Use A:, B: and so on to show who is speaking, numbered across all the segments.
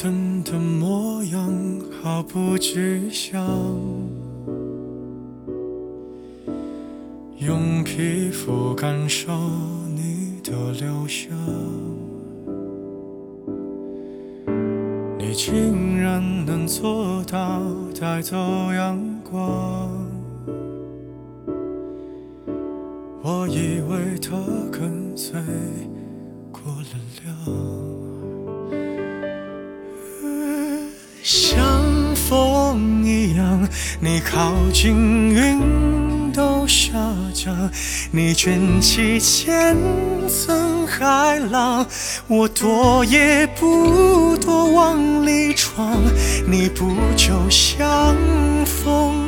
A: 等的模样毫不具象，用皮肤感受你的留香，你竟然能做到带走阳光。我以为它跟随过了量，像风一样，你靠近云都下降，你卷起千层海浪，我躲也不躲往里闯，你不就像风？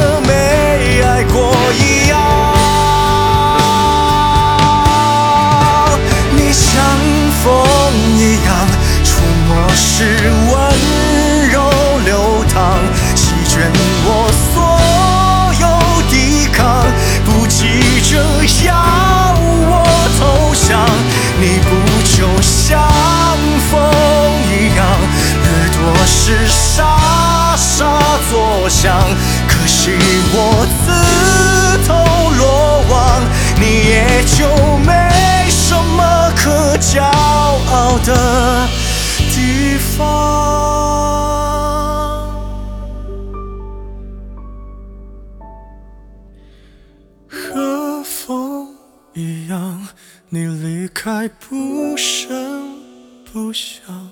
A: 是傻傻作响。可惜我自投罗网，你也就没什么可骄傲的地方，和风一样，你离开不声不响。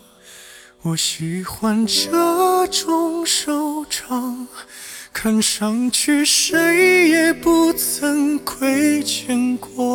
A: 我喜欢这种收场，看上去谁也不曾亏欠过。